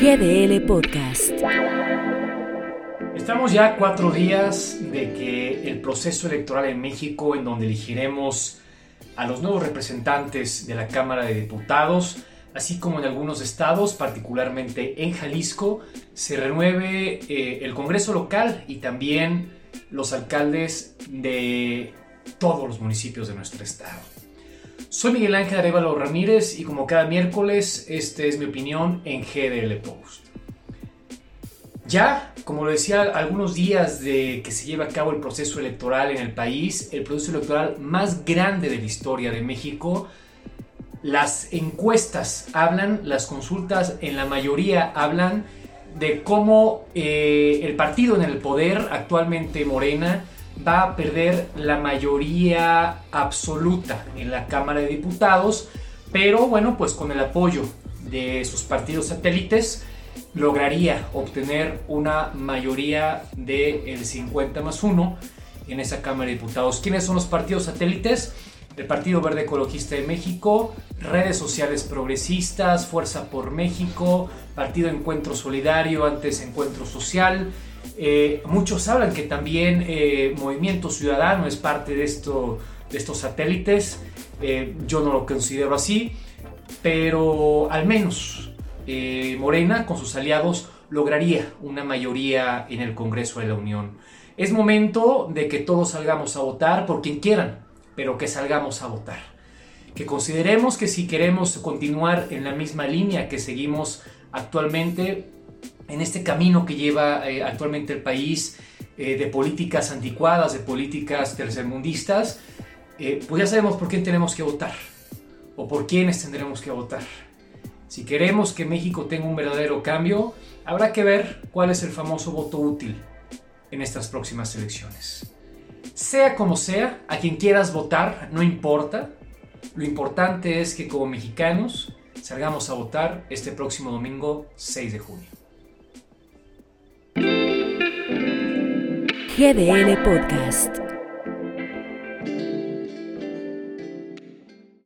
GDL Podcast. Estamos ya cuatro días de que el proceso electoral en México, en donde elegiremos a los nuevos representantes de la Cámara de Diputados, así como en algunos estados, particularmente en Jalisco, se renueve eh, el Congreso local y también los alcaldes de todos los municipios de nuestro estado. Soy Miguel Ángel Arevalo Ramírez y como cada miércoles, esta es mi opinión en GDL Post. Ya, como lo decía, algunos días de que se lleva a cabo el proceso electoral en el país, el proceso electoral más grande de la historia de México, las encuestas hablan, las consultas en la mayoría hablan de cómo eh, el partido en el poder, actualmente Morena, va a perder la mayoría absoluta en la Cámara de Diputados, pero bueno, pues con el apoyo de sus partidos satélites lograría obtener una mayoría del 50 más 1 en esa Cámara de Diputados. ¿Quiénes son los partidos satélites? El Partido Verde Ecologista de México, redes sociales progresistas, Fuerza por México, Partido Encuentro Solidario, antes Encuentro Social, eh, muchos hablan que también eh, Movimiento Ciudadano es parte de, esto, de estos satélites. Eh, yo no lo considero así, pero al menos Morena con sus aliados lograría una mayoría en el Congreso de la Unión. Es momento de que todos salgamos a votar por quien quieran, pero que salgamos a votar. Que consideremos que si queremos continuar en la misma línea que seguimos actualmente, en este camino que lleva eh, actualmente el país eh, de políticas anticuadas, de políticas tercermundistas, eh, pues ya sabemos por quién tenemos que votar o por quiénes tendremos que votar. Si queremos que México tenga un verdadero cambio, habrá que ver cuál es el famoso voto útil en estas próximas elecciones. Sea como sea, a quien quieras votar, no importa. Lo importante es que como mexicanos salgamos a votar este próximo domingo 6 de junio. GDL Podcast.